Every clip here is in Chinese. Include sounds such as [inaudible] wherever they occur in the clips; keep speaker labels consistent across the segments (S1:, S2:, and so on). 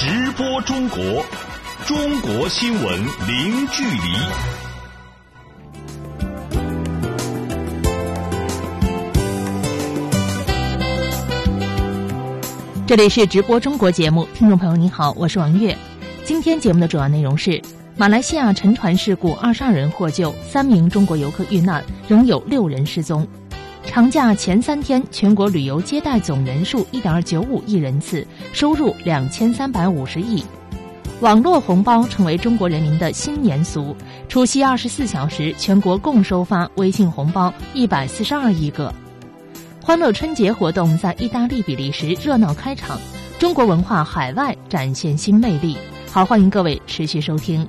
S1: 直播中国，中国新闻零距离。
S2: 这里是直播中国节目，听众朋友您好，我是王悦。今天节目的主要内容是：马来西亚沉船事故，二十二人获救，三名中国游客遇难，仍有六人失踪。长假前三天，全国旅游接待总人数一点九五亿人次，收入两千三百五十亿。网络红包成为中国人民的新年俗。除夕二十四小时，全国共收发微信红包一百四十二亿个。欢乐春节活动在意大利、比利时热闹开场，中国文化海外展现新魅力。好，欢迎各位持续收听。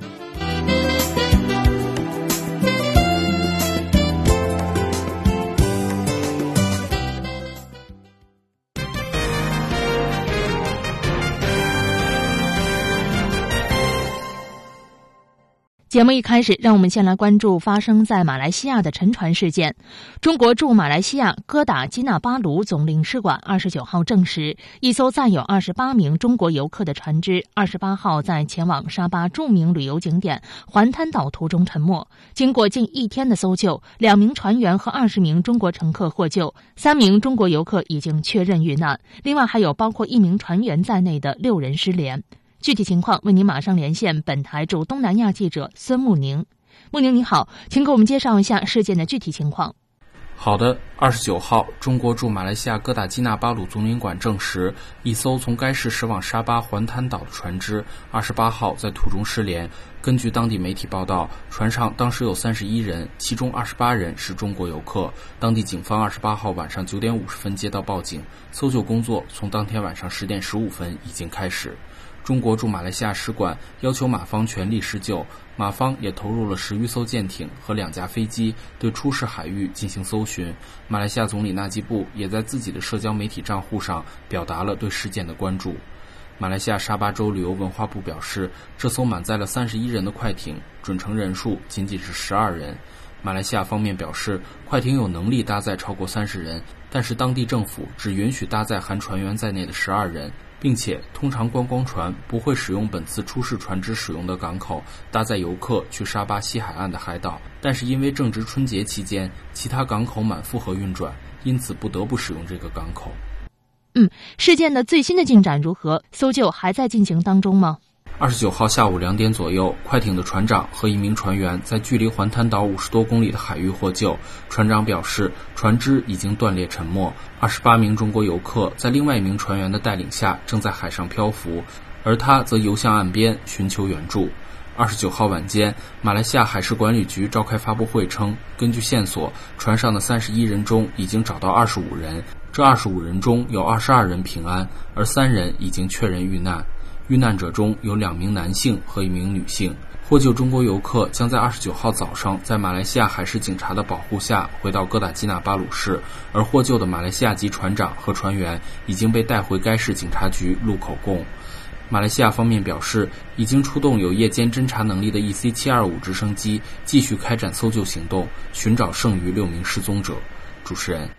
S2: 节目一开始，让我们先来关注发生在马来西亚的沉船事件。中国驻马来西亚哥打基纳巴卢总领事馆二十九号证实，一艘载有二十八名中国游客的船只二十八号在前往沙巴著名旅游景点环滩岛途中沉没。经过近一天的搜救，两名船员和二十名中国乘客获救，三名中国游客已经确认遇难，另外还有包括一名船员在内的六人失联。具体情况为您马上连线本台驻东南亚记者孙慕宁。慕宁你好，请给我们介绍一下事件的具体情况。
S3: 好的，二十九号，中国驻马来西亚哥打基纳巴鲁总领馆证实，一艘从该市驶往沙巴环滩岛的船只二十八号在途中失联。根据当地媒体报道，船上当时有三十一人，其中二十八人是中国游客。当地警方二十八号晚上九点五十分接到报警，搜救工作从当天晚上十点十五分已经开始。中国驻马来西亚使馆要求马方全力施救，马方也投入了十余艘舰艇和两架飞机对出事海域进行搜寻。马来西亚总理纳吉布也在自己的社交媒体账户上表达了对事件的关注。马来西亚沙巴州旅游文化部表示，这艘满载了三十一人的快艇准乘人数仅仅是十二人。马来西亚方面表示，快艇有能力搭载超过三十人，但是当地政府只允许搭载含船员在内的十二人。并且，通常观光船不会使用本次出事船只使用的港口搭载游客去沙巴西海岸的海岛。但是因为正值春节期间，其他港口满负荷运转，因此不得不使用这个港口。
S2: 嗯，事件的最新的进展如何？搜救还在进行当中吗？
S3: 二十九号下午两点左右，快艇的船长和一名船员在距离环滩岛五十多公里的海域获救。船长表示，船只已经断裂沉没，二十八名中国游客在另外一名船员的带领下正在海上漂浮，而他则游向岸边寻求援助。二十九号晚间，马来西亚海事管理局召开发布会称，根据线索，船上的三十一人中已经找到二十五人，这二十五人中有二十二人平安，而三人已经确认遇难。遇难者中有两名男性和一名女性。获救中国游客将在二十九号早上在马来西亚海事警察的保护下回到哥打基纳巴鲁市，而获救的马来西亚籍船长和船员已经被带回该市警察局录口供。马来西亚方面表示，已经出动有夜间侦察能力的 EC 七二五直升机，继续开展搜救行动，寻找剩余六名失踪者。主持人，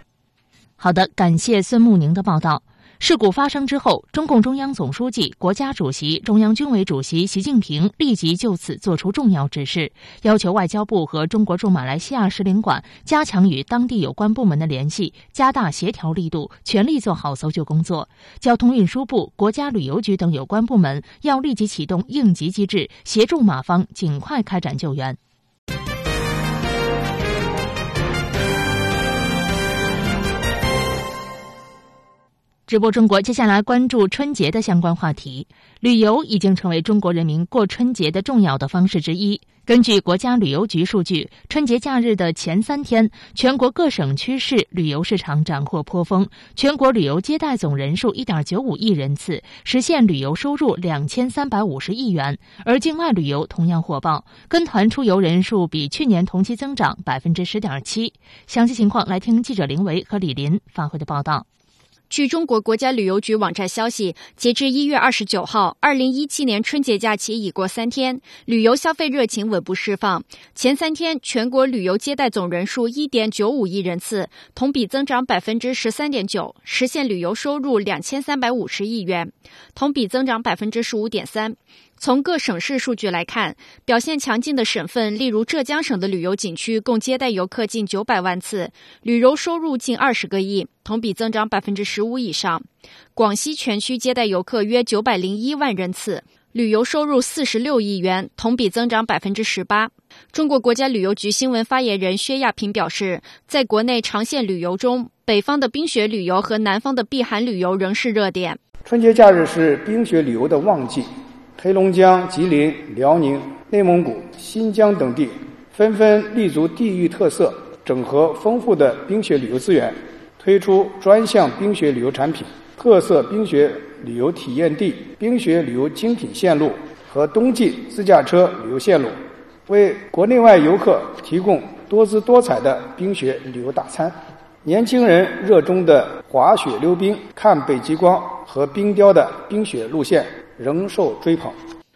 S2: 好的，感谢孙慕宁的报道。事故发生之后，中共中央总书记、国家主席、中央军委主席习近平立即就此作出重要指示，要求外交部和中国驻马来西亚使领馆加强与当地有关部门的联系，加大协调力度，全力做好搜救工作。交通运输部、国家旅游局等有关部门要立即启动应急机制，协助马方尽快开展救援。直播中国，接下来关注春节的相关话题。旅游已经成为中国人民过春节的重要的方式之一。根据国家旅游局数据，春节假日的前三天，全国各省区市旅游市场斩获颇丰，全国旅游接待总人数一点九五亿人次，实现旅游收入两千三百五十亿元。而境外旅游同样火爆，跟团出游人数比去年同期增长百分之十点七。详细情况，来听记者林维和李林发回的报道。
S4: 据中国国家旅游局网站消息，截至一月二十九号，二零一七年春节假期已过三天，旅游消费热情稳步释放。前三天，全国旅游接待总人数一点九五亿人次，同比增长百分之十三点九，实现旅游收入两千三百五十亿元，同比增长百分之十五点三。从各省市数据来看，表现强劲的省份，例如浙江省的旅游景区共接待游客近九百万次，旅游收入近二十个亿，同比增长百分之十五以上。广西全区接待游客约九百零一万人次，旅游收入四十六亿元，同比增长百分之十八。中国国家旅游局新闻发言人薛亚平表示，在国内长线旅游中，北方的冰雪旅游和南方的避寒旅游仍是热点。
S5: 春节假日是冰雪旅游的旺季。黑龙江、吉林、辽宁、内蒙古、新疆等地纷纷立足地域特色，整合丰富的冰雪旅游资源，推出专项冰雪旅游产品、特色冰雪旅游体验地、冰雪旅游精品线路和冬季自驾车旅游线路，为国内外游客提供多姿多彩的冰雪旅游大餐。年轻人热衷的滑雪溜冰、看北极光和冰雕的冰雪路线。仍受追捧。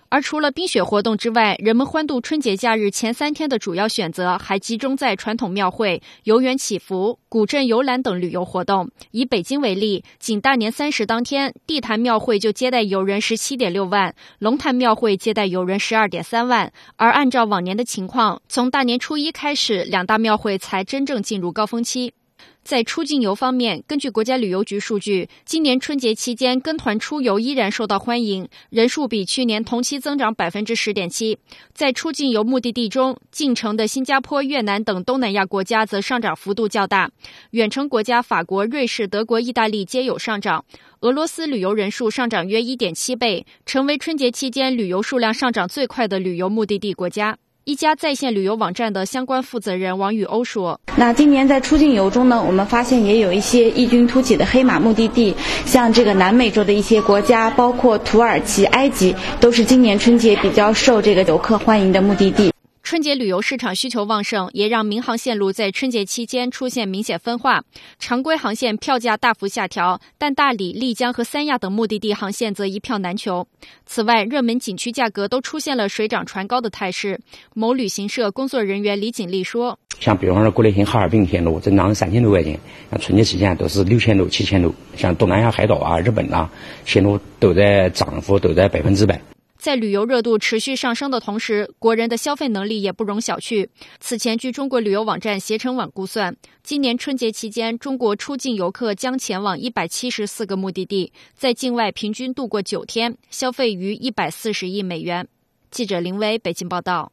S4: 而除了冰雪活动之外，人们欢度春节假日前三天的主要选择还集中在传统庙会、游园祈福、古镇游览等旅游活动。以北京为例，仅大年三十当天，地坛庙会就接待游人十七点六万，龙潭庙会接待游人十二点三万。而按照往年的情况，从大年初一开始，两大庙会才真正进入高峰期。在出境游方面，根据国家旅游局数据，今年春节期间跟团出游依然受到欢迎，人数比去年同期增长百分之十点七。在出境游目的地中，进城的新加坡、越南等东南亚国家则上涨幅度较大，远程国家法国、瑞士、德国、意大利皆有上涨。俄罗斯旅游人数上涨约一点七倍，成为春节期间旅游数量上涨最快的旅游目的地国家。一家在线旅游网站的相关负责人王宇欧说：“
S6: 那今年在出境游中呢，我们发现也有一些异军突起的黑马目的地，像这个南美洲的一些国家，包括土耳其、埃及，都是今年春节比较受这个游客欢迎的目的地。”
S4: 春节旅游市场需求旺盛，也让民航线路在春节期间出现明显分化。常规航线票价大幅下调，但大理、丽江和三亚等目的地航线则一票难求。此外，热门景区价格都出现了水涨船高的态势。某旅行社工作人员李锦丽说：“
S7: 像比方说国内线哈尔滨线路，增长三千多块钱，像春节期间都是六千多、七千多。像东南亚海岛啊、日本啊，线路都在涨幅都在百分之百。”
S4: 在旅游热度持续上升的同时，国人的消费能力也不容小觑。此前，据中国旅游网站携程网估算，今年春节期间，中国出境游客将前往一百七十四个目的地，在境外平均度过九天，消费逾一百四十亿美元。记者林威北京报道。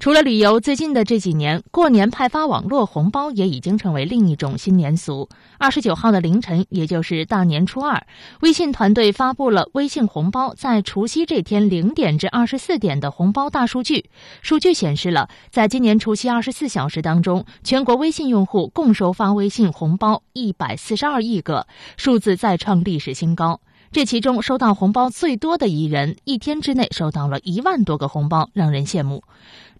S2: 除了旅游，最近的这几年，过年派发网络红包也已经成为另一种新年俗。二十九号的凌晨，也就是大年初二，微信团队发布了微信红包在除夕这天零点至二十四点的红包大数据。数据显示了，在今年除夕二十四小时当中，全国微信用户共收发微信红包一百四十二亿个，数字再创历史新高。这其中，收到红包最多的一人，一天之内收到了一万多个红包，让人羡慕。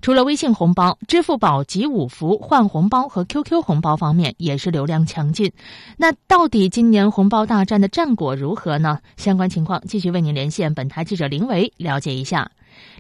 S2: 除了微信红包，支付宝集五福换红包和 QQ 红包方面也是流量强劲。那到底今年红包大战的战果如何呢？相关情况继续为您连线本台记者林维了解一下。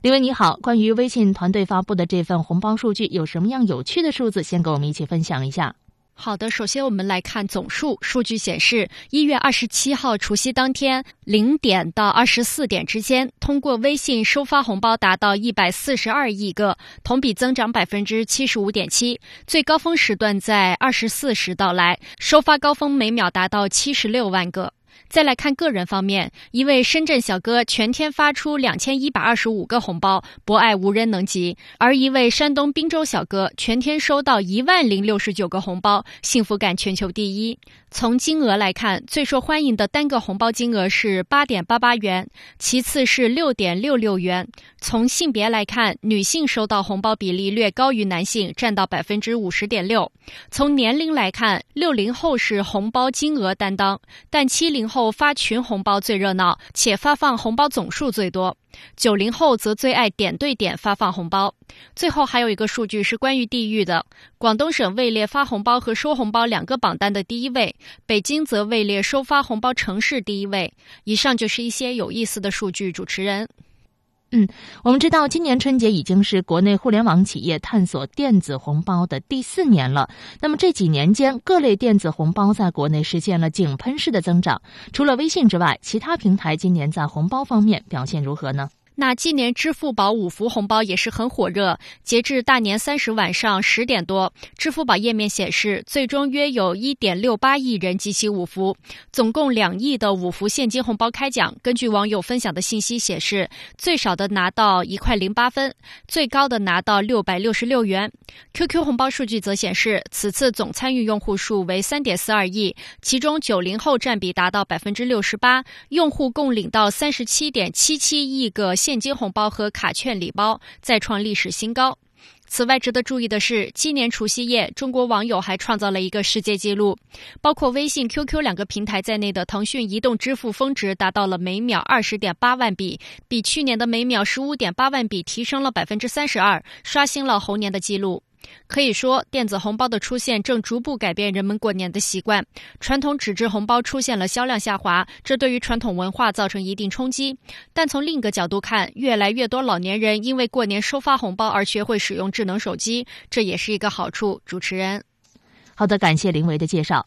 S2: 林维你好，关于微信团队发布的这份红包数据，有什么样有趣的数字，先跟我们一起分享一下。
S4: 好的，首先我们来看总数。数据显示，一月二十七号除夕当天零点到二十四点之间，通过微信收发红包达到一百四十二亿个，同比增长百分之七十五点七。最高峰时段在二十四时到来，收发高峰每秒达到七十六万个。再来看个人方面，一位深圳小哥全天发出两千一百二十五个红包，博爱无人能及；而一位山东滨州小哥全天收到一万零六十九个红包，幸福感全球第一。从金额来看，最受欢迎的单个红包金额是八点八八元，其次是六点六六元。从性别来看，女性收到红包比例略高于男性，占到百分之五十点六。从年龄来看，六零后是红包金额担当，但七零后发群红包最热闹，且发放红包总数最多。九零后则最爱点对点发放红包。最后还有一个数据是关于地域的，广东省位列发红包和收红包两个榜单的第一位，北京则位列收发红包城市第一位。以上就是一些有意思的数据，主持人。
S2: 嗯，我们知道今年春节已经是国内互联网企业探索电子红包的第四年了。那么这几年间，各类电子红包在国内实现了井喷式的增长。除了微信之外，其他平台今年在红包方面表现如何呢？
S4: 那今年支付宝五福红包也是很火热。截至大年三十晚上十点多，支付宝页面显示，最终约有一点六八亿人集齐五福，总共两亿的五福现金红包开奖。根据网友分享的信息显示，最少的拿到一块零八分，最高的拿到六百六十六元。QQ 红包数据则显示，此次总参与用户数为三点四二亿，其中九零后占比达到百分之六十八，用户共领到三十七点七七亿个。现金红包和卡券礼包再创历史新高。此外，值得注意的是，今年除夕夜，中国网友还创造了一个世界纪录，包括微信、QQ 两个平台在内的腾讯移动支付峰值达到了每秒二十点八万笔，比去年的每秒十五点八万笔提升了百分之三十二，刷新了猴年的记录。可以说，电子红包的出现正逐步改变人们过年的习惯。传统纸质红包出现了销量下滑，这对于传统文化造成一定冲击。但从另一个角度看，越来越多老年人因为过年收发红包而学会使用智能手机，这也是一个好处。主持人，
S2: 好的，感谢林维的介绍。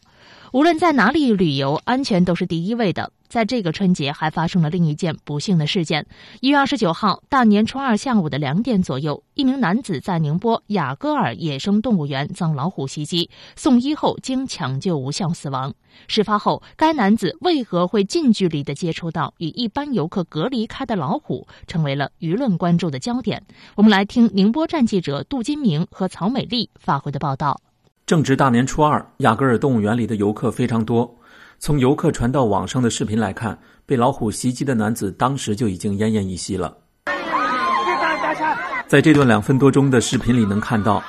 S2: 无论在哪里旅游，安全都是第一位的。在这个春节，还发生了另一件不幸的事件。一月二十九号，大年初二下午的两点左右，一名男子在宁波雅戈尔野生动物园遭老虎袭击，送医后经抢救无效死亡。事发后，该男子为何会近距离的接触到与一般游客隔离开的老虎，成为了舆论关注的焦点。我们来听宁波站记者杜金明和曹美丽发回的报道。
S8: 正值大年初二，雅戈尔动物园里的游客非常多。从游客传到网上的视频来看，被老虎袭击的男子当时就已经奄奄一息了。在这段两分多钟的视频里，能看到，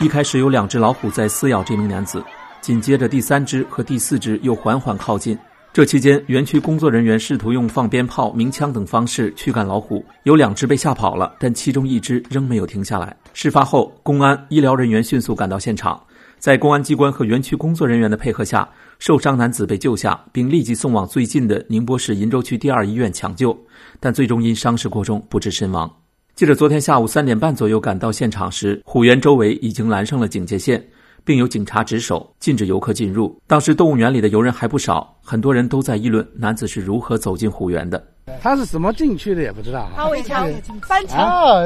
S8: 一开始有两只老虎在撕咬这名男子，紧接着第三只和第四只又缓缓靠近。这期间，园区工作人员试图用放鞭炮、鸣枪等方式驱赶老虎，有两只被吓跑了，但其中一只仍没有停下来。事发后，公安、医疗人员迅速赶到现场，在公安机关和园区工作人员的配合下。受伤男子被救下，并立即送往最近的宁波市鄞州区第二医院抢救，但最终因伤势过重不治身亡。记者昨天下午三点半左右赶到现场时，虎园周围已经拦上了警戒线，并有警察值守，禁止游客进入。当时动物园里的游人还不少，很多人都在议论男子是如何走进虎园的。
S9: 他是怎么进去的也不知道。
S10: 他围墙翻墙。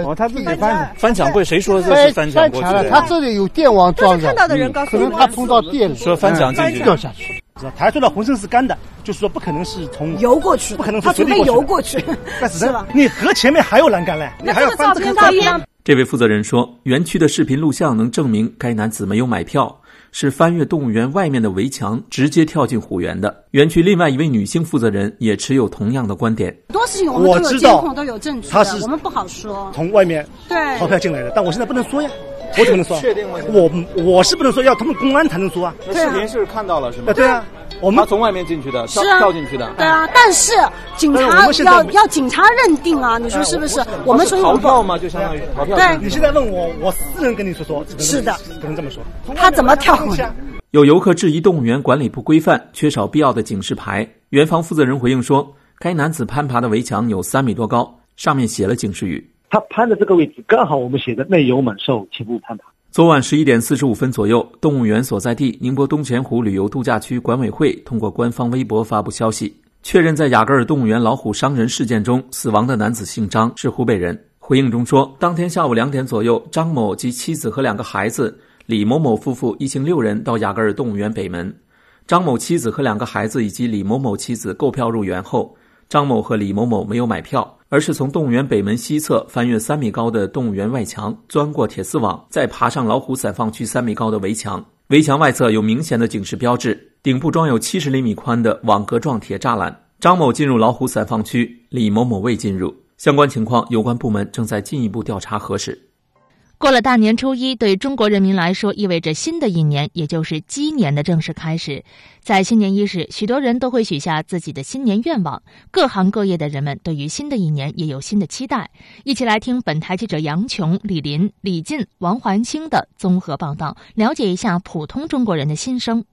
S9: 哦，他自己翻
S11: 翻墙柜，谁说这是翻墙过去的？
S9: 他这里有电网装着，
S10: 看到的人告诉
S9: 可能他碰到电，
S11: 说翻墙进去。
S9: 掉下去。
S12: 他说的浑身是干的，就是说不可能是从
S10: 游过去，
S12: 不可能
S10: 他准备游过去，[laughs]
S12: 是吧？你河前面还有栏杆嘞，你还要翻这个照片。
S8: 这位负责人说，园区的视频录像能证明该男子没有买票，是翻越动物园外面的围墙直接跳进虎园的。园区另外一位女性负责人也持有同样的观点。
S10: 多事情我们都有监控，都有证据，他是我们不好说。
S12: 从外面
S10: 对
S12: 逃票进来的，但我现在不能说呀。我怎么能说？
S11: 确定吗？
S12: 我我是不能说，要他们公安才能说啊。
S11: 视频是看到了是吗？
S12: 对啊，我们他
S11: 从外面进去的，
S10: 跳
S11: 跳进去的。
S10: 对啊，但是警察要要警察认定啊，你说是不是？我们说
S11: 逃票吗？就相当于逃票。
S10: 对，
S12: 你现在问我，我私人跟你说说。
S10: 是的，
S12: 不能这么说。
S10: 他怎么跳过去？
S8: 有游客质疑动物园管理不规范，缺少必要的警示牌。园方负责人回应说，该男子攀爬的围墙有三米多高，上面写了警示语。
S13: 他攀的这个位置刚好我们写的“内有猛兽，请勿攀爬”。
S8: 昨晚十一点四十五分左右，动物园所在地宁波东钱湖旅游度假区管委会通过官方微博发布消息，确认在雅戈尔动物园老虎伤人事件中死亡的男子姓张，是湖北人。回应中说，当天下午两点左右，张某及妻子和两个孩子李某某夫妇一行六人到雅戈尔动物园北门。张某妻子和两个孩子以及李某某妻子购票入园后，张某和李某某没有买票。而是从动物园北门西侧翻越三米高的动物园外墙，钻过铁丝网，再爬上老虎散放区三米高的围墙。围墙外侧有明显的警示标志，顶部装有七十厘米宽的网格状铁栅栏。张某进入老虎散放区，李某某未进入。相关情况，有关部门正在进一步调查核实。
S2: 过了大年初一，对中国人民来说意味着新的一年，也就是鸡年的正式开始。在新年伊始，许多人都会许下自己的新年愿望。各行各业的人们对于新的一年也有新的期待。一起来听本台记者杨琼、李林、李进、王环清的综合报道，了解一下普通中国人的心声。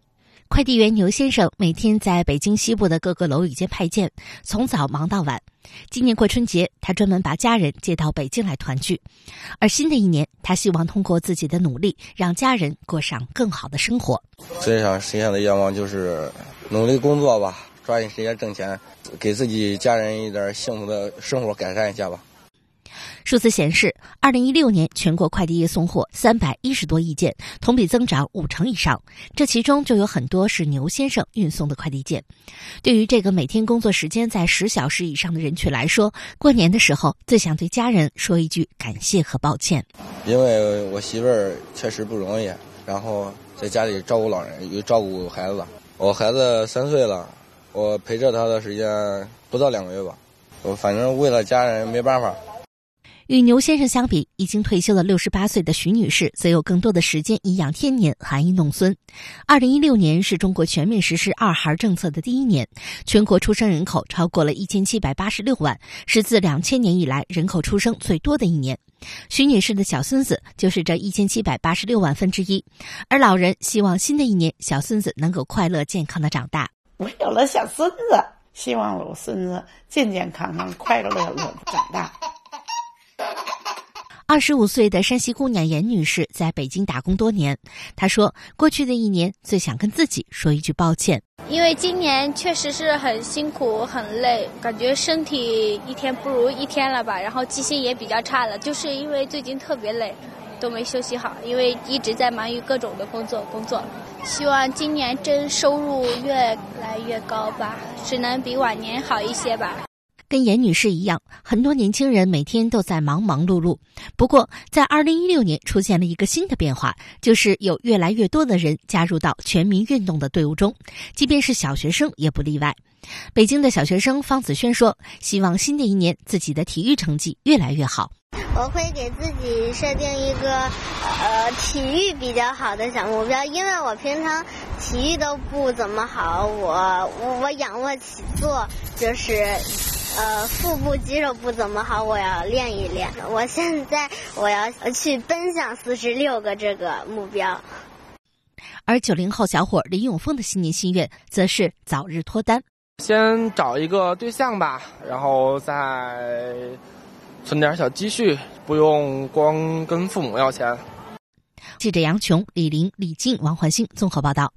S14: 快递员牛先生每天在北京西部的各个楼宇间派件，从早忙到晚。今年过春节，他专门把家人接到北京来团聚。而新的一年，他希望通过自己的努力，让家人过上更好的生活。
S15: 最想实现的愿望就是努力工作吧，抓紧时间挣钱，给自己家人一点幸福的生活改善一下吧。
S14: 数字显示，二零一六年全国快递业送货三百一十多亿件，同比增长五成以上。这其中就有很多是牛先生运送的快递件。对于这个每天工作时间在十小时以上的人群来说，过年的时候最想对家人说一句感谢和抱歉。
S15: 因为我媳妇儿确实不容易，然后在家里照顾老人，又照顾孩子。我孩子三岁了，我陪着他的时间不到两个月吧。我反正为了家人没办法。
S14: 与牛先生相比，已经退休了六十八岁的徐女士，则有更多的时间颐养天年、含饴弄孙。二零一六年是中国全面实施二孩政策的第一年，全国出生人口超过了一千七百八十六万，是自两千年以来人口出生最多的一年。徐女士的小孙子就是这一千七百八十六万分之一，而老人希望新的一年小孙子能够快乐健康的长大。
S16: 我有了小孙子，希望我孙子健健康康、快乐乐的长大。
S14: 二十五岁的山西姑娘严女士在北京打工多年，她说：“过去的一年最想跟自己说一句抱歉，
S17: 因为今年确实是很辛苦、很累，感觉身体一天不如一天了吧，然后记性也比较差了，就是因为最近特别累，都没休息好，因为一直在忙于各种的工作工作。希望今年真收入越来越高吧，只能比往年好一些吧。”
S14: 跟严女士一样，很多年轻人每天都在忙忙碌碌。不过，在二零一六年出现了一个新的变化，就是有越来越多的人加入到全民运动的队伍中，即便是小学生也不例外。北京的小学生方子轩说：“希望新的一年自己的体育成绩越来越好。
S18: 我会给自己设定一个呃体育比较好的小目标，因为我平常体育都不怎么好，我我仰卧起坐就是。”呃，腹部肌肉不怎么好，我要练一练。我现在我要去奔向四十六个这个目标。
S14: 而九零后小伙林永峰的新年心愿则是早日脱单，
S19: 先找一个对象吧，然后再存点小积蓄，不用光跟父母要钱。
S14: 记者杨琼、李林、李静、王环星综合报道。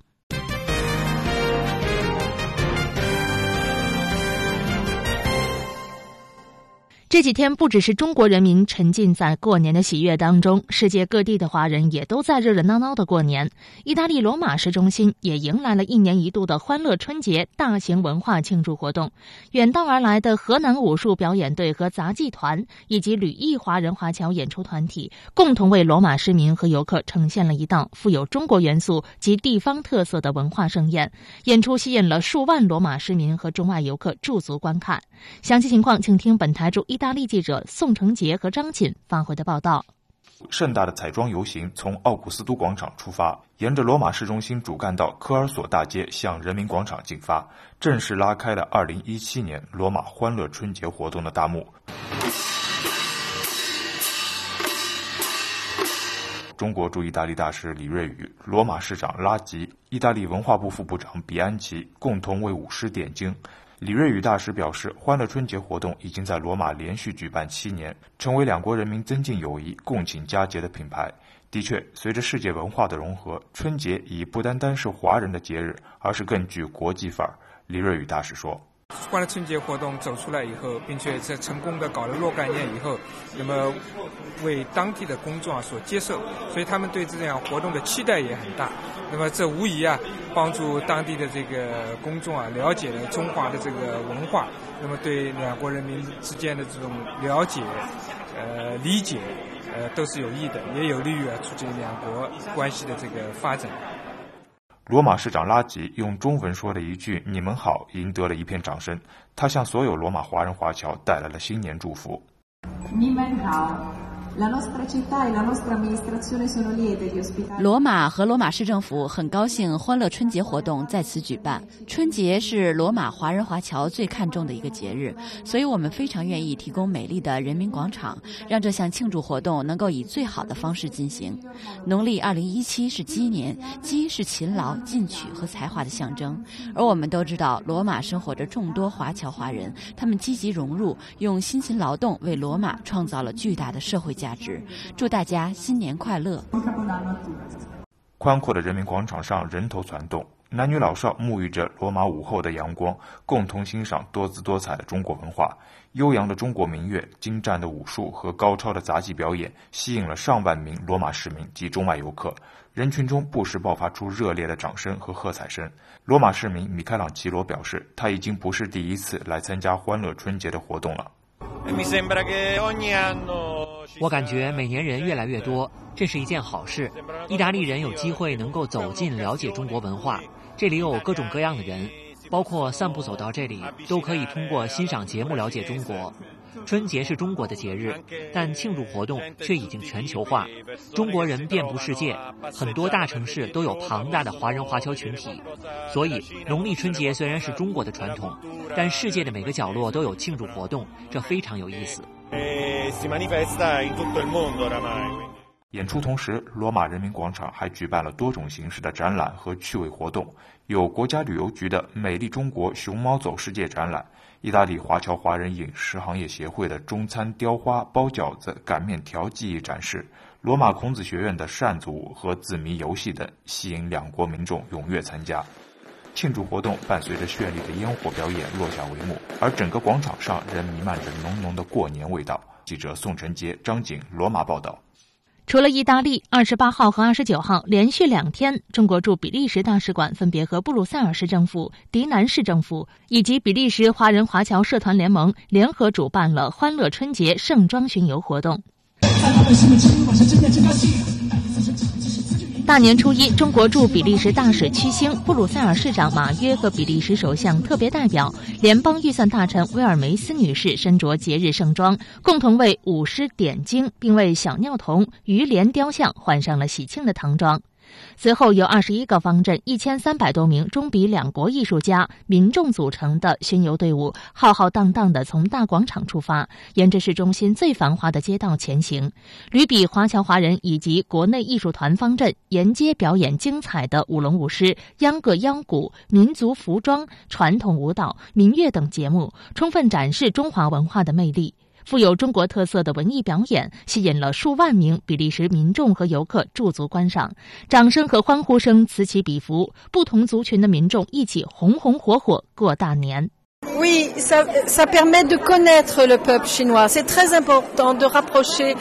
S2: 这几天，不只是中国人民沉浸在过年的喜悦当中，世界各地的华人也都在热热闹闹的过年。意大利罗马市中心也迎来了一年一度的欢乐春节大型文化庆祝活动。远道而来的河南武术表演队和杂技团，以及旅意华人华侨演出团体，共同为罗马市民和游客呈现了一档富有中国元素及地方特色的文化盛宴。演出吸引了数万罗马市民和中外游客驻足观看。详细情况，请听本台驻意意大利记者宋成杰和张锦发回的报道。
S20: 盛大的彩妆游行从奥古斯都广场出发，沿着罗马市中心主干道科尔索大街向人民广场进发，正式拉开了2017年罗马欢乐春节活动的大幕。中国驻意大利大使李瑞宇、罗马市长拉吉、意大利文化部副部长比安奇共同为舞狮点睛。李瑞宇大使表示，欢乐春节活动已经在罗马连续举办七年，成为两国人民增进友谊、共庆佳节的品牌。的确，随着世界文化的融合，春节已不单单是华人的节日，而是更具国际范儿。李瑞宇大使说。
S21: 欢乐春节活动走出来以后，并且在成功的搞了若干年以后，那么为当地的公众啊所接受，所以他们对这样活动的期待也很大。那么这无疑啊帮助当地的这个公众啊了解了中华的这个文化，那么对两国人民之间的这种了解、呃理解，呃都是有益的，也有利于啊促进两国关系的这个发展。
S20: 罗马市长拉吉用中文说了一句“你们好”，赢得了一片掌声。他向所有罗马华人华侨带来了新年祝福。
S22: 你们好，
S23: 罗马和罗马市政府很高兴欢乐春节活动在此举办。春节是罗马华人华侨最看重的一个节日，所以我们非常愿意提供美丽的人民广场，让这项庆祝活动能够以最好的方式进行。农历二零一七是鸡年，鸡是勤劳、进取和才华的象征，而我们都知道，罗马生活着众多华侨华人，他们积极融入，用辛勤劳动为罗马创造了巨大的社会价值。祝大家新年快乐！
S20: 宽阔的人民广场上人头攒动，男女老少沐浴着罗马午后的阳光，共同欣赏多姿多彩的中国文化。悠扬的中国民乐、精湛的武术和高超的杂技表演，吸引了上万名罗马市民及中外游客。人群中不时爆发出热烈的掌声和喝彩声。罗马市民米开朗基罗表示，他已经不是第一次来参加欢乐春节的活动了。
S22: 我感觉每年人越来越多，这是一件好事。意大利人有机会能够走进了解中国文化，这里有各种各样的人，包括散步走到这里，都可以通过欣赏节目了解中国。春节是中国的节日，但庆祝活动却已经全球化。中国人遍布世界，很多大城市都有庞大的华人华侨群体，所以农历春节虽然是中国的传统，但世界的每个角落都有庆祝活动，这非常有意思。
S20: 演出同时，罗马人民广场还举办了多种形式的展览和趣味活动，有国家旅游局的“美丽中国熊猫走世界”展览。意大利华侨华人饮食行业协会的中餐雕花、包饺子、擀面条技艺展示，罗马孔子学院的扇子舞和字谜游戏等，吸引两国民众踊跃参加。庆祝活动伴随着绚丽的烟火表演落下帷幕，而整个广场上仍弥漫着浓浓的过年味道。记者宋晨杰、张景，罗马报道。
S2: 除了意大利，二十八号和二十九号连续两天，中国驻比利时大使馆分别和布鲁塞尔市政府、迪南市政府以及比利时华人华侨社团联盟联合主办了欢乐春节盛装巡游活动。大年初一，中国驻比利时大使屈星、布鲁塞尔市长马约和比利时首相特别代表、联邦预算大臣威尔梅斯女士身着节日盛装，共同为舞狮点睛，并为小尿童、鱼莲雕像换上了喜庆的唐装。随后，由二十一个方阵、一千三百多名中比两国艺术家、民众组成的巡游队伍，浩浩荡荡地从大广场出发，沿着市中心最繁华的街道前行。旅比华侨华人以及国内艺术团方阵沿街表演精彩的舞龙舞狮、秧歌秧鼓、民族服装、传统舞蹈、民乐等节目，充分展示中华文化的魅力。富有中国特色的文艺表演吸引了数万名比利时民众和游客驻足观赏，掌声和欢呼声此起彼伏，不同族群的民众一起红红火火过大年。
S10: Oui, ça ça permet de connaître le peuple chinois. C'est très important de rapprocher.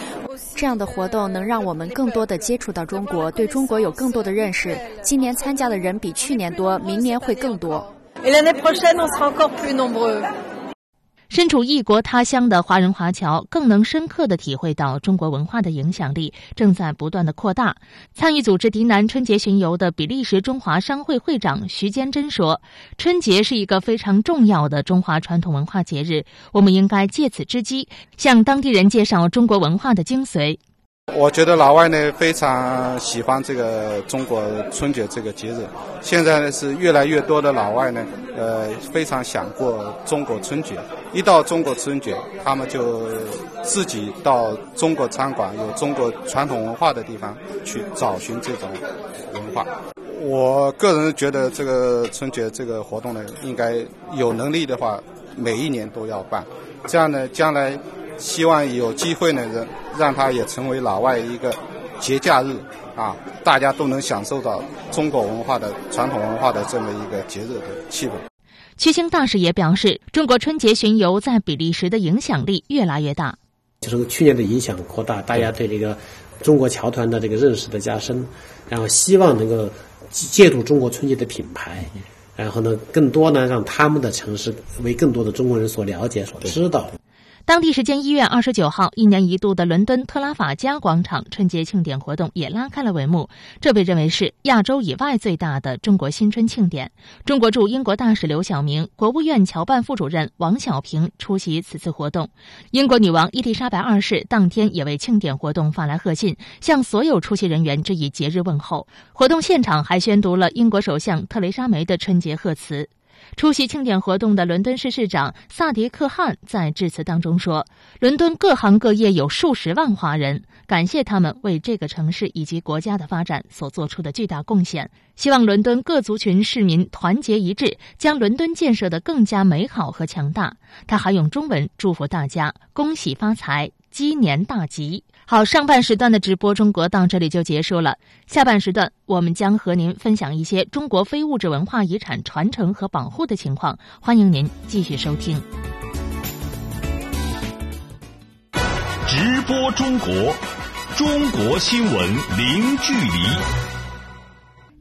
S4: 这样的活动能让我们更多的接触到中国，对中国有更多的认识。今年参加的人比去年多，明年会更多。
S10: Et l'année prochaine, on sera encore plus nombreux.
S2: 身处异国他乡的华人华侨更能深刻的体会到中国文化的影响力正在不断的扩大。参与组织迪南春节巡游的比利时中华商会会长徐坚珍说：“春节是一个非常重要的中华传统文化节日，我们应该借此之机向当地人介绍中国文化的精髓。”
S24: 我觉得老外呢非常喜欢这个中国春节这个节日，现在呢是越来越多的老外呢，呃，非常想过中国春节。一到中国春节，他们就自己到中国餐馆、有中国传统文化的地方去找寻这种文化。我个人觉得这个春节这个活动呢，应该有能力的话，每一年都要办，这样呢，将来。希望有机会呢，让让它也成为老外一个节假日啊，大家都能享受到中国文化的传统文化的这么一个节日的气氛。
S2: 屈星大使也表示，中国春节巡游在比利时的影响力越来越大。
S25: 就是去年的影响扩大，大家对这个中国侨团的这个认识的加深，然后希望能够借助中国春节的品牌，然后呢，更多呢让他们的城市为更多的中国人所了解、所知道。
S2: 当地时间一月二十九号，一年一度的伦敦特拉法加广场春节庆典活动也拉开了帷幕。这被认为是亚洲以外最大的中国新春庆典。中国驻英国大使刘晓明、国务院侨办副主任王小平出席此次活动。英国女王伊丽莎白二世当天也为庆典活动发来贺信，向所有出席人员致以节日问候。活动现场还宣读了英国首相特蕾莎梅的春节贺词。出席庆典活动的伦敦市市长萨迪克·汗在致辞当中说：“伦敦各行各业有数十万华人，感谢他们为这个城市以及国家的发展所做出的巨大贡献。希望伦敦各族群市民团结一致，将伦敦建设得更加美好和强大。”他还用中文祝福大家：“恭喜发财，鸡年大吉。”好，上半时段的直播中国到这里就结束了。下半时段，我们将和您分享一些中国非物质文化遗产传承和保护的情况，欢迎您继续收听。
S26: 直播中国，中国新闻零距离。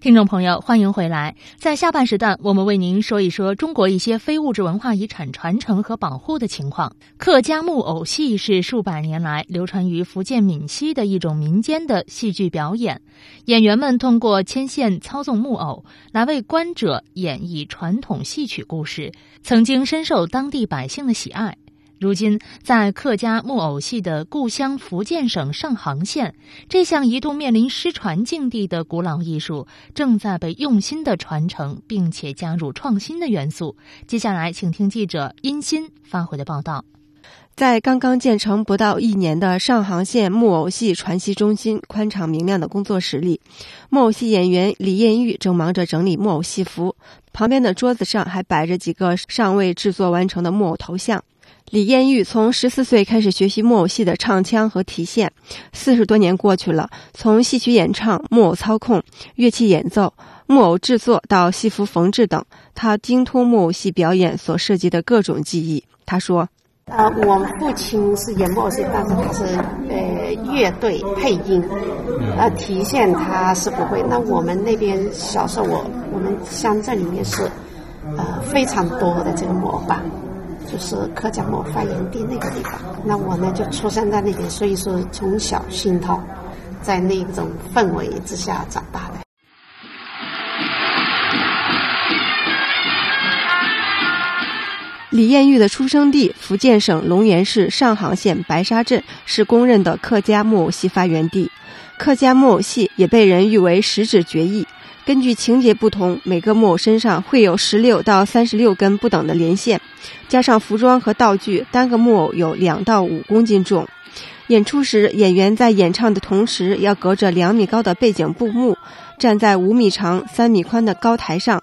S2: 听众朋友，欢迎回来。在下半时段，我们为您说一说中国一些非物质文化遗产传承和保护的情况。客家木偶戏是数百年来流传于福建闽西的一种民间的戏剧表演，演员们通过牵线操纵木偶来为观者演绎传统戏曲故事，曾经深受当地百姓的喜爱。如今，在客家木偶戏的故乡福建省上杭县，这项一度面临失传境地的古老艺术，正在被用心的传承，并且加入创新的元素。接下来，请听记者殷鑫发回的报道。
S27: 在刚刚建成不到一年的上杭县木偶戏传习中心宽敞明亮的工作室里，木偶戏演员李艳玉正忙着整理木偶戏服，旁边的桌子上还摆着几个尚未制作完成的木偶头像。李艳玉从十四岁开始学习木偶戏的唱腔和提线，四十多年过去了，从戏曲演唱、木偶操控、乐器演奏、木偶制作到戏服缝制等，他精通木偶戏表演所涉及的各种技艺。他说：“
S28: 呃，我父亲是演木偶戏，但是他是呃乐队配音，呃提线他是不会。那我们那边小时候，我我们乡镇里面是呃非常多的这个木偶班。”就是客家木发源地那个地方，那我呢就出生在那边，所以说从小熏陶，在那种氛围之下长大的。
S27: 李艳玉的出生地福建省龙岩市上杭县白沙镇是公认的客家木偶戏发源地，客家木偶戏也被人誉为十指绝艺。根据情节不同，每个木偶身上会有十六到三十六根不等的连线，加上服装和道具，单个木偶有两到五公斤重。演出时，演员在演唱的同时，要隔着两米高的背景布幕，站在五米长、三米宽的高台上，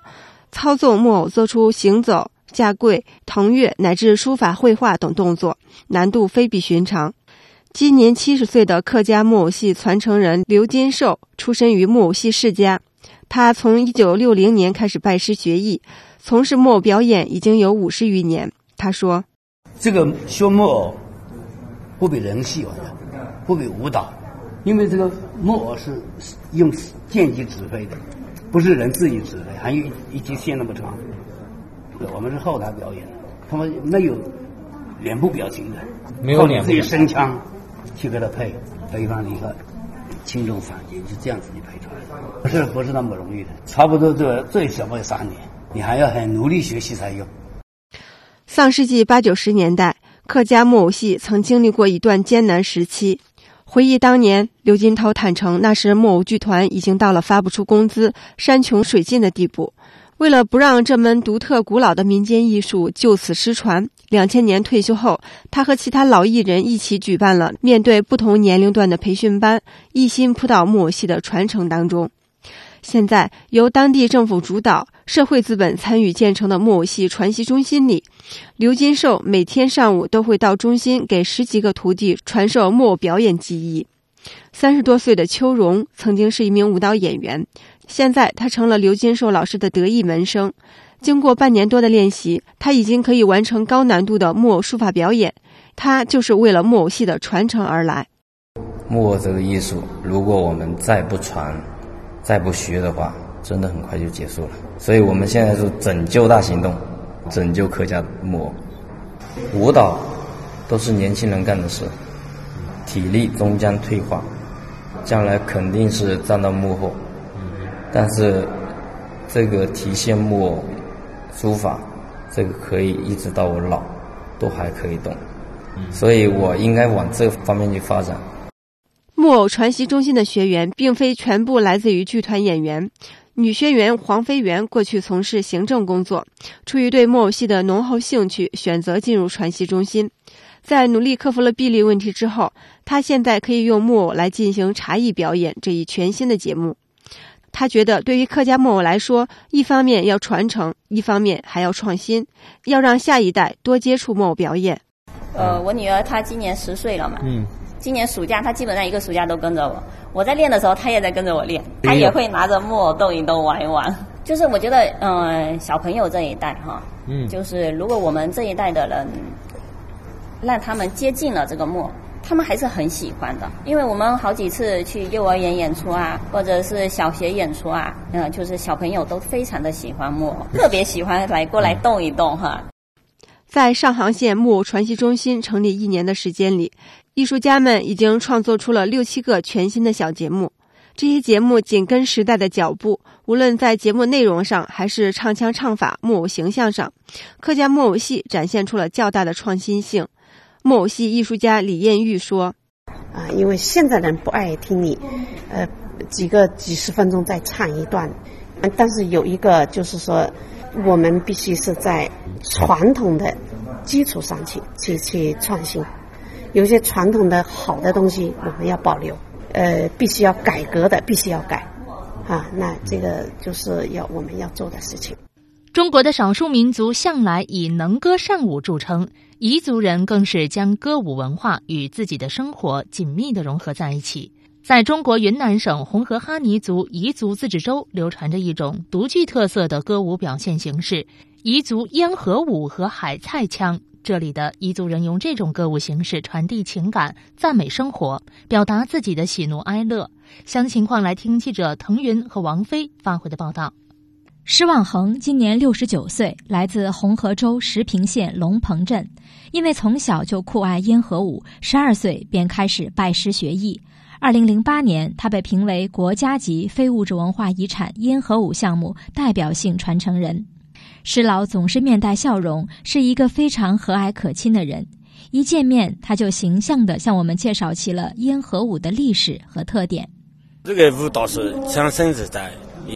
S27: 操纵木偶做出行走、下跪、腾跃乃至书法绘画等动作，难度非比寻常。今年七十岁的客家木偶戏传承人刘金寿，出身于木偶戏世家。他从一九六零年开始拜师学艺，从事木偶表演已经有五十余年。他说：“
S29: 这个学木偶不比人戏，不比舞蹈，因为这个木偶是用剑击指挥的，不是人自己指挥，还有一节线那么长。我们是后台表演，他们没有脸部表情的，
S11: 没有脸
S29: 部，自己声腔去给他配，配方一个轻重反应，就这样子你配出来。”不是不是那么容易的，差不多这最少要三年，你还要很努力学习才有。
S27: 上世纪八九十年代，客家木偶戏曾经历过一段艰难时期。回忆当年，刘金涛坦诚，那时木偶剧团已经到了发不出工资、山穷水尽的地步。为了不让这门独特古老的民间艺术就此失传，两千年退休后，他和其他老艺人一起举办了面对不同年龄段的培训班，一心扑到木偶戏的传承当中。现在由当地政府主导、社会资本参与建成的木偶戏传习中心里，刘金寿每天上午都会到中心给十几个徒弟传授木偶表演技艺。三十多岁的邱荣曾经是一名舞蹈演员。现在他成了刘金寿老师的得意门生。经过半年多的练习，他已经可以完成高难度的木偶书法表演。他就是为了木偶戏的传承而来。
S30: 木偶这个艺术，如果我们再不传、再不学的话，真的很快就结束了。所以我们现在是拯救大行动，拯救客家木偶。舞蹈都是年轻人干的事，体力终将退化，将来肯定是站到幕后。但是，这个提线木偶书法，这个可以一直到我老，都还可以动。所以我应该往这方面去发展。
S27: 木偶传习中心的学员并非全部来自于剧团演员，女学员黄飞媛过去从事行政工作，出于对木偶戏的浓厚兴趣，选择进入传习中心。在努力克服了臂力问题之后，她现在可以用木偶来进行茶艺表演这一全新的节目。她觉得，对于客家木偶来说，一方面要传承，一方面还要创新，要让下一代多接触木偶表演。
S31: 呃，我女儿她今年十岁了嘛，
S11: 嗯，
S31: 今年暑假他基本上一个暑假都跟着我。我在练的时候，他也在跟着我练，他也会拿着木偶动一动、玩一玩。就是我觉得，嗯，小朋友这一代哈，
S11: 嗯，
S31: 就是如果我们这一代的人让他们接近了这个木偶。他们还是很喜欢的，因为我们好几次去幼儿园演出啊，或者是小学演出啊，嗯，就是小朋友都非常的喜欢木偶，特别喜欢来过来动一动哈。
S27: 在上杭县木偶传习中心成立一年的时间里，艺术家们已经创作出了六七个全新的小节目。这些节目紧跟时代的脚步，无论在节目内容上，还是唱腔唱法、木偶形象上，客家木偶戏展现出了较大的创新性。木偶戏艺术家李艳玉说：“
S28: 啊，因为现在人不爱听你，呃，几个几十分钟再唱一段，但是有一个就是说，我们必须是在传统的基础上去去去创新，有些传统的好的东西我们要保留，呃，必须要改革的必须要改，啊，那这个就是要我们要做的事情。”
S2: 中国的少数民族向来以能歌善舞著称，彝族人更是将歌舞文化与自己的生活紧密的融合在一起。在中国云南省红河哈尼族彝族自治州，流传着一种独具特色的歌舞表现形式——彝族烟盒舞和海菜腔。这里的彝族人用这种歌舞形式传递情感、赞美生活，表达自己的喜怒哀乐。详情况来听记者腾云和王菲发回的报道。
S32: 施望恒今年六十九岁，来自红河州石屏县龙棚镇。因为从小就酷爱烟盒舞，十二岁便开始拜师学艺。二零零八年，他被评为国家级非物质文化遗产烟盒舞项目代表性传承人。施老总是面带笑容，是一个非常和蔼可亲的人。一见面，他就形象地向我们介绍起了烟盒舞的历史和特点。
S33: 这个舞蹈是产生是在。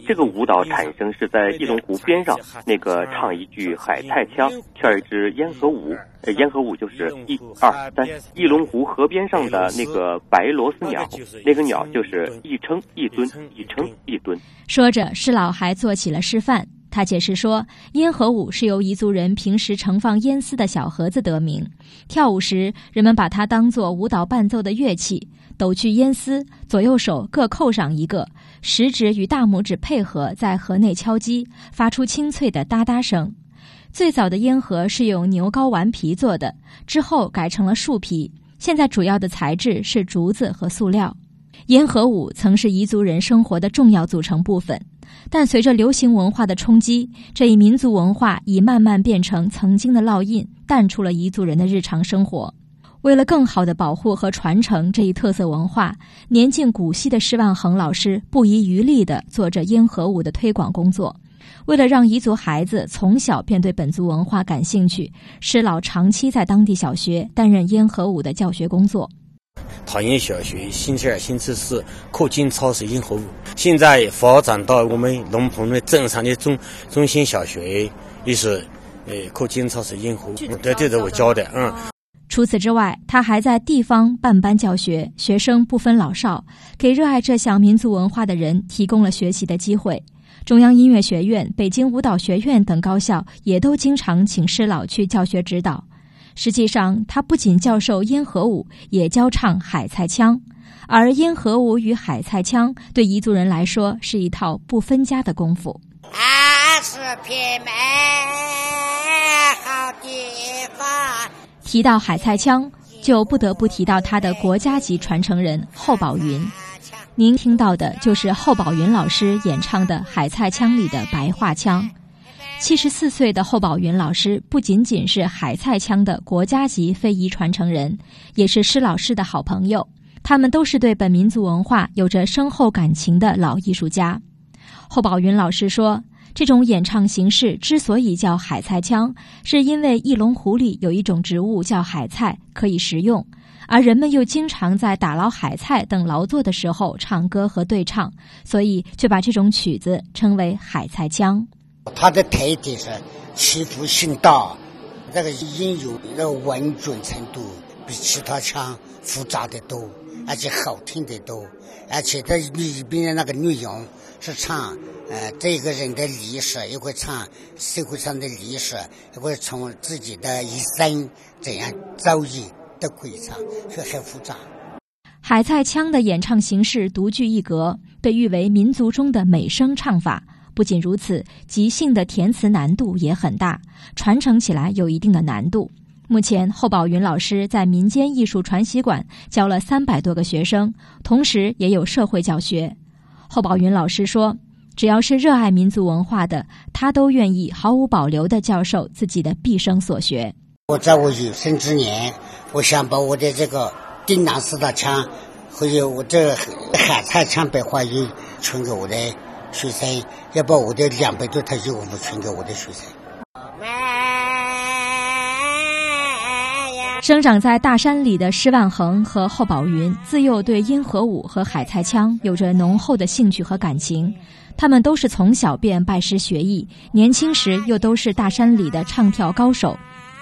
S34: 这个舞蹈产生是在翼龙湖边上，那个唱一句海菜腔，跳一支烟盒舞。呃，烟盒舞就是一二三，翼龙湖河边上的那个白螺丝鸟，那个鸟就是一称一蹲，一称一蹲。
S32: 说着，施老还做起了示范。他解释说，烟盒舞是由彝族人平时盛放烟丝的小盒子得名，跳舞时人们把它当作舞蹈伴奏的乐器。抖去烟丝，左右手各扣上一个，食指与大拇指配合在盒内敲击，发出清脆的哒哒声。最早的烟盒是用牛睾丸皮做的，之后改成了树皮。现在主要的材质是竹子和塑料。烟盒舞曾是彝族人生活的重要组成部分，但随着流行文化的冲击，这一民族文化已慢慢变成曾经的烙印，淡出了彝族人的日常生活。为了更好的保护和传承这一特色文化，年近古稀的施万恒老师不遗余力地做着烟盒舞的推广工作。为了让彝族孩子从小便对本族文化感兴趣，施老长期在当地小学担任烟盒舞的教学工作。
S33: 桃园小学星期二、星期四课间操是烟盒舞，现在发展到我们龙棚的镇上的中中心小学，也是，呃，课间操是烟盒舞。对，这是我教的，嗯。
S32: 除此之外，他还在地方办班教学，学生不分老少，给热爱这项民族文化的人提供了学习的机会。中央音乐学院、北京舞蹈学院等高校也都经常请师老去教学指导。实际上，他不仅教授烟盒舞，也教唱海菜腔。而烟盒舞与海菜腔对彝族人来说是一套不分家的功夫。
S35: 啊是品美好地方。
S32: 提到海菜腔，就不得不提到他的国家级传承人后宝云。您听到的就是后宝云老师演唱的海菜腔里的白话腔。七十四岁的侯宝云老师不仅仅是海菜腔的国家级非遗传承人，也是施老师的好朋友。他们都是对本民族文化有着深厚感情的老艺术家。侯宝云老师说：“这种演唱形式之所以叫海菜腔，是因为翼龙湖里有一种植物叫海菜，可以食用，而人们又经常在打捞海菜等劳作的时候唱歌和对唱，所以就把这种曲子称为海菜腔。
S35: 它的特点是起伏性大，那个音有那个稳准程度比其他腔复杂的多。”而且好听的多，而且它里边的那个内容是唱，呃，这个人的历史，也会唱社会上的历史，也会从自己的一生怎样遭遇都可以唱，所以很复杂。
S32: 海菜腔的演唱形式独具一格，被誉为民族中的美声唱法。不仅如此，即兴的填词难度也很大，传承起来有一定的难度。目前，侯宝云老师在民间艺术传习馆教了三百多个学生，同时也有社会教学。侯宝云老师说：“只要是热爱民族文化的，他都愿意毫无保留的教授自己的毕生所学。”
S35: 我在我有生之年，我想把我的这个丁南四大腔，还有我这海菜腔白话音传给我的学生，要把我的两百多套乐谱传给我的学生。
S32: 生长在大山里的施万恒和侯宝云，自幼对阴和舞和海菜腔有着浓厚的兴趣和感情。他们都是从小便拜师学艺，年轻时又都是大山里的唱跳高手。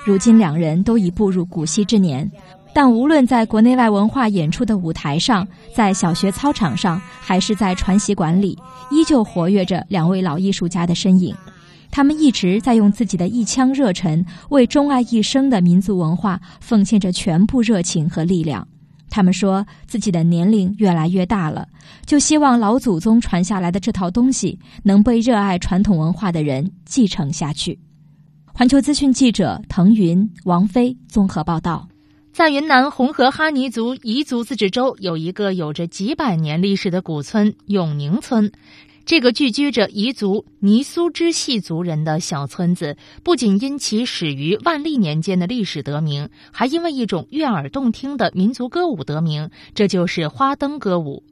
S32: 如今两人都已步入古稀之年，但无论在国内外文化演出的舞台上，在小学操场上，还是在传习馆里，依旧活跃着两位老艺术家的身影。他们一直在用自己的一腔热忱，为钟爱一生的民族文化奉献着全部热情和力量。他们说自己的年龄越来越大了，就希望老祖宗传下来的这套东西能被热爱传统文化的人继承下去。环球资讯记者腾云、王菲综合报道。
S2: 在云南红河哈尼族彝族自治州，有一个有着几百年历史的古村永宁村。这个聚居着彝族尼苏支系族人的小村子，不仅因其始于万历年间的历史得名，还因为一种悦耳动听的民族歌舞得名，这就是花灯歌舞。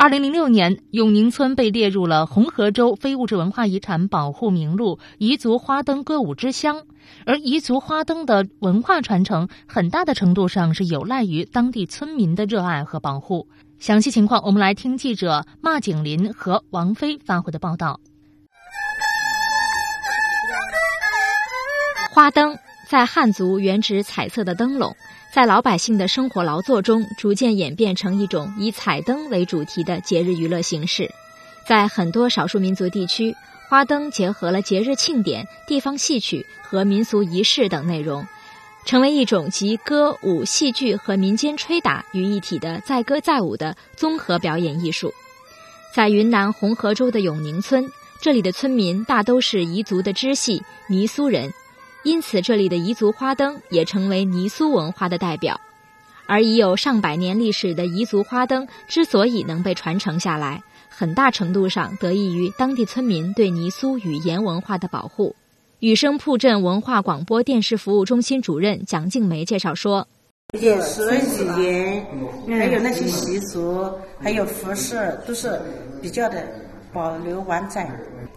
S2: 二零零六年，永宁村被列入了红河州非物质文化遗产保护名录——彝族花灯歌舞之乡。而彝族花灯的文化传承，很大的程度上是有赖于当地村民的热爱和保护。详细情况，我们来听记者马景林和王菲发回的报道。
S32: 花灯在汉族原指彩色的灯笼，在老百姓的生活劳作中逐渐演变成一种以彩灯为主题的节日娱乐形式。在很多少数民族地区，花灯结合了节日庆典、地方戏曲和民俗仪式等内容。成为一种集歌舞、戏剧和民间吹打于一体的载歌载舞的综合表演艺术。在云南红河州的永宁村，这里的村民大都是彝族的支系尼苏人，因此这里的彝族花灯也成为尼苏文化的代表。而已有上百年历史的彝族花灯之所以能被传承下来，很大程度上得益于当地村民对尼苏语言文化的保护。雨生铺镇文化广播电视服务中心主任蒋静梅介绍说：“
S36: 饮食、语言，还有那些习俗，还有服饰，都是比较的保留完整。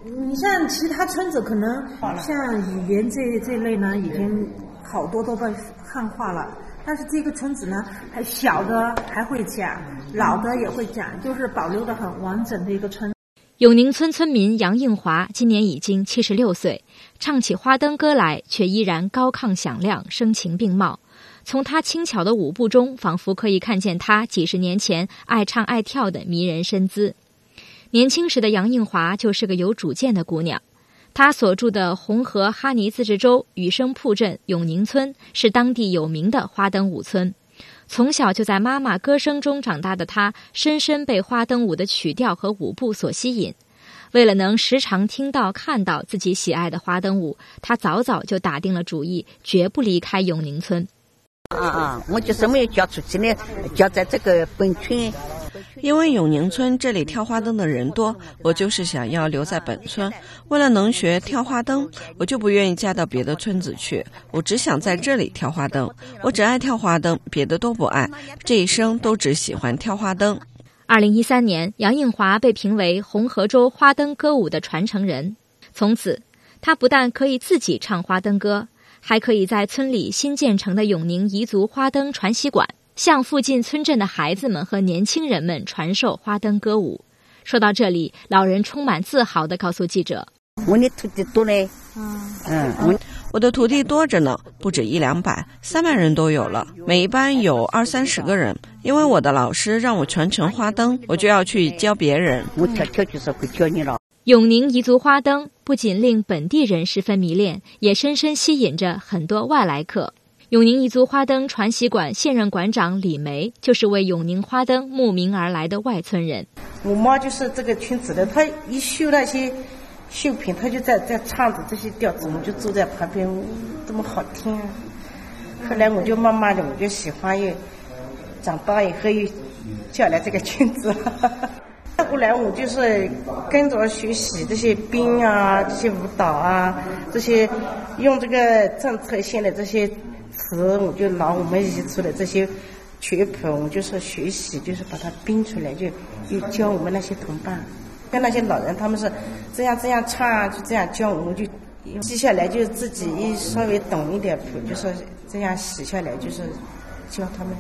S37: 你像其他村子，可能像语言这这类呢，已经好多都被汉化了。但是这个村子呢，还小的还会讲，老的也会讲，就是保留的很完整的一个村。”
S32: 永宁村村民杨应华今年已经七十六岁，唱起花灯歌来却依然高亢响亮，声情并茂。从他轻巧的舞步中，仿佛可以看见他几十年前爱唱爱跳的迷人身姿。年轻时的杨应华就是个有主见的姑娘。她所住的红河哈尼自治州雨生铺镇永宁村是当地有名的花灯舞村。从小就在妈妈歌声中长大的她，深深被花灯舞的曲调和舞步所吸引。为了能时常听到、看到自己喜爱的花灯舞，她早早就打定了主意，绝不离开永宁村。
S38: 啊啊！我就是没有嫁出去呢，嫁在这个本村。
S39: 因为永宁村这里跳花灯的人多，我就是想要留在本村。为了能学跳花灯，我就不愿意嫁到别的村子去。我只想在这里跳花灯，我只爱跳花灯，别的都不爱。这一生都只喜欢跳花灯。
S32: 二零一三年，杨应华被评为红河州花灯歌舞的传承人。从此，他不但可以自己唱花灯歌，还可以在村里新建成的永宁彝族花灯传习馆，向附近村镇的孩子们和年轻人们传授花灯歌舞。说到这里，老人充满自豪地告诉记者：“
S39: 我的徒弟多嘞，嗯，我我的徒弟多着呢，不止一两百，三百人都有了。每一班有二三十个人。因为我的老师让我传承花灯，我就要去教别人。
S38: 我跳跳就是会教你了。”
S32: 永宁彝族花灯不仅令本地人十分迷恋，也深深吸引着很多外来客。永宁彝族花灯传习馆现任馆长李梅就是为永宁花灯慕名而来的外村人。
S36: 我妈就是这个村子的，她一绣那些绣品，她就在在唱着这些调子，我就坐在旁边，这么好听。后来我就慢慢的我就喜欢，又长大以后又叫来这个圈子。[laughs] 再后来，我就是跟着学习这些兵啊，这些舞蹈啊，这些用这个政策性的这些我就拿我们彝族的这些曲谱，我就是学习，就是把它编出来，就又教我们那些同伴，跟那些老人他们是这样这样唱，就这样教，我们就记下来，就自己一稍微懂一点谱，就是这样写下来，就是教他们。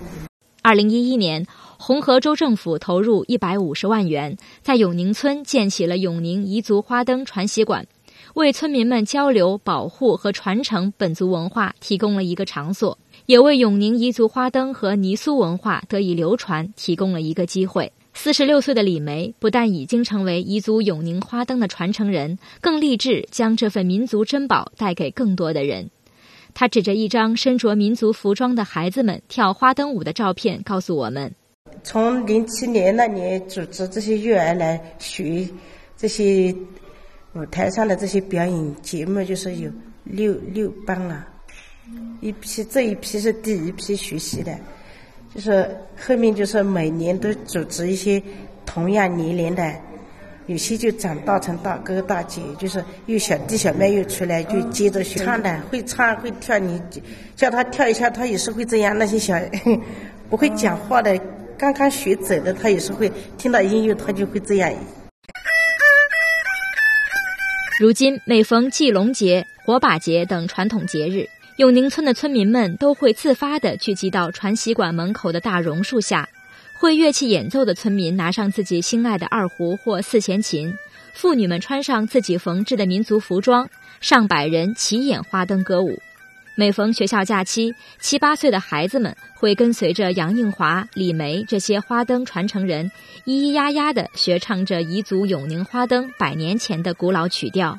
S32: 二零一一年。红河州政府投入一百五十万元，在永宁村建起了永宁彝族花灯传习馆，为村民们交流、保护和传承本族文化提供了一个场所，也为永宁彝族花灯和泥塑文化得以流传提供了一个机会。四十六岁的李梅不但已经成为彝族永宁花灯的传承人，更立志将这份民族珍宝带给更多的人。他指着一张身着民族服装的孩子们跳花灯舞的照片，告诉我们。
S36: 从零七年那年组织这些幼儿来学这些舞台上的这些表演节目，就是有六六班了，一批这一批是第一批学习的，就是后面就是每年都组织一些同样年龄的，有些就长大成大哥大姐，就是又小弟小妹又出来就接着学唱的，会唱会跳，你叫他跳一下，他也是会这样。那些小 [laughs] 不会讲话的。刚刚学走的，他也是会听到音乐，他就会这样。
S32: 如今每逢祭龙节、火把节等传统节日，永宁村的村民们都会自发地聚集到传习馆门口的大榕树下。会乐器演奏的村民拿上自己心爱的二胡或四弦琴，妇女们穿上自己缝制的民族服装，上百人齐演花灯歌舞。每逢学校假期，七八岁的孩子们会跟随着杨应华、李梅这些花灯传承人，咿咿呀呀地学唱着彝族永宁花灯百年前的古老曲调，